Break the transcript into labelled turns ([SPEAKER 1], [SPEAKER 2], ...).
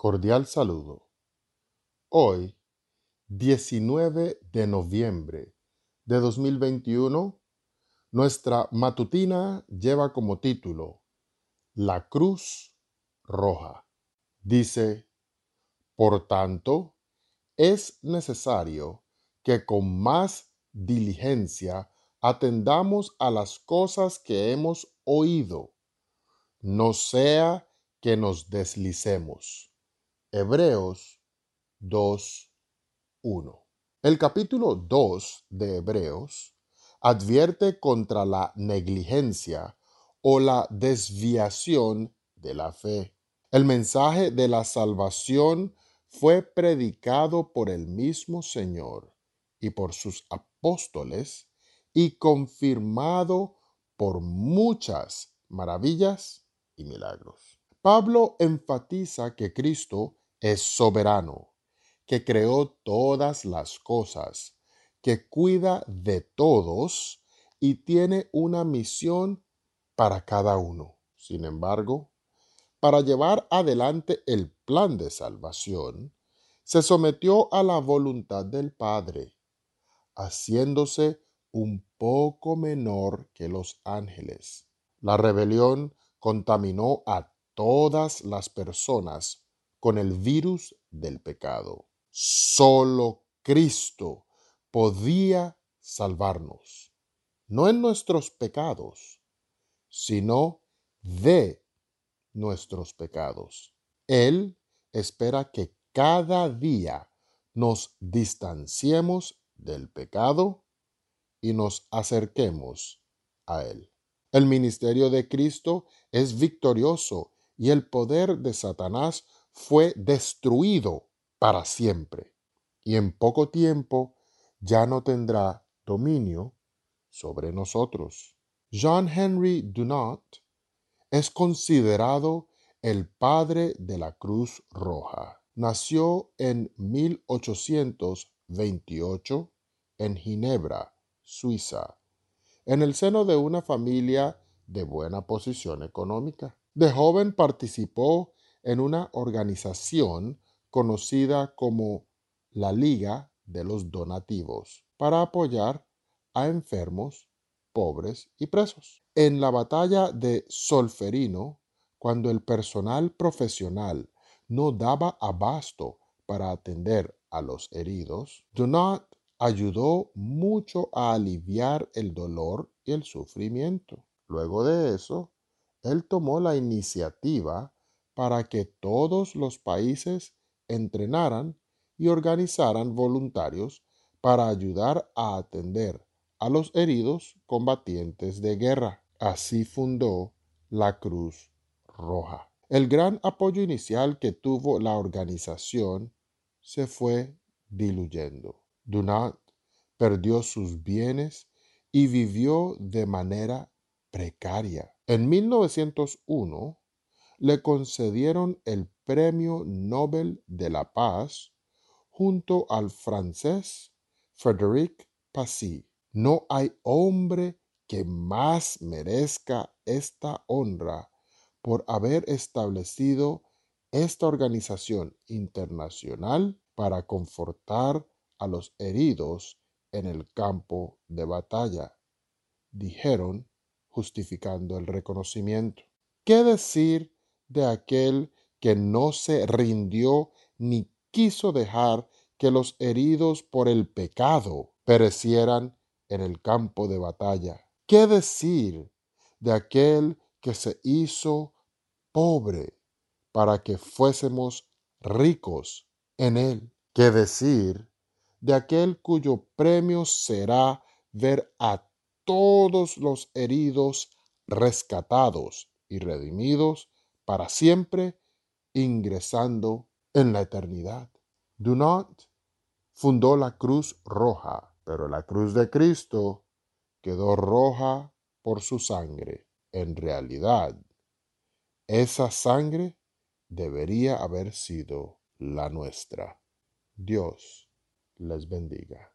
[SPEAKER 1] Cordial saludo. Hoy, 19 de noviembre de 2021, nuestra matutina lleva como título La Cruz Roja. Dice, por tanto, es necesario que con más diligencia atendamos a las cosas que hemos oído, no sea que nos deslicemos. Hebreos 2.1. El capítulo 2 de Hebreos advierte contra la negligencia o la desviación de la fe. El mensaje de la salvación fue predicado por el mismo Señor y por sus apóstoles y confirmado por muchas maravillas y milagros. Pablo enfatiza que Cristo es soberano, que creó todas las cosas, que cuida de todos y tiene una misión para cada uno. Sin embargo, para llevar adelante el plan de salvación, se sometió a la voluntad del Padre, haciéndose un poco menor que los ángeles. La rebelión contaminó a todas las personas con el virus del pecado. Solo Cristo podía salvarnos, no en nuestros pecados, sino de nuestros pecados. Él espera que cada día nos distanciemos del pecado y nos acerquemos a Él. El ministerio de Cristo es victorioso y el poder de Satanás fue destruido para siempre y en poco tiempo ya no tendrá dominio sobre nosotros. John Henry Dunant es considerado el padre de la Cruz Roja. Nació en 1828 en Ginebra, Suiza, en el seno de una familia de buena posición económica. De joven participó en una organización conocida como la Liga de los Donativos para apoyar a enfermos, pobres y presos. En la batalla de Solferino, cuando el personal profesional no daba abasto para atender a los heridos, Donat ayudó mucho a aliviar el dolor y el sufrimiento. Luego de eso, él tomó la iniciativa para que todos los países entrenaran y organizaran voluntarios para ayudar a atender a los heridos combatientes de guerra. Así fundó la Cruz Roja. El gran apoyo inicial que tuvo la organización se fue diluyendo. Dunant perdió sus bienes y vivió de manera precaria. En 1901, le concedieron el Premio Nobel de la Paz junto al francés Frédéric Passy. No hay hombre que más merezca esta honra por haber establecido esta organización internacional para confortar a los heridos en el campo de batalla, dijeron justificando el reconocimiento. ¿Qué decir de aquel que no se rindió ni quiso dejar que los heridos por el pecado perecieran en el campo de batalla. ¿Qué decir de aquel que se hizo pobre para que fuésemos ricos en él? ¿Qué decir de aquel cuyo premio será ver a todos los heridos rescatados y redimidos para siempre, ingresando en la eternidad? Dunant fundó la Cruz Roja, pero la cruz de Cristo quedó roja por su sangre. En realidad, esa sangre debería haber sido la nuestra. Dios les bendiga.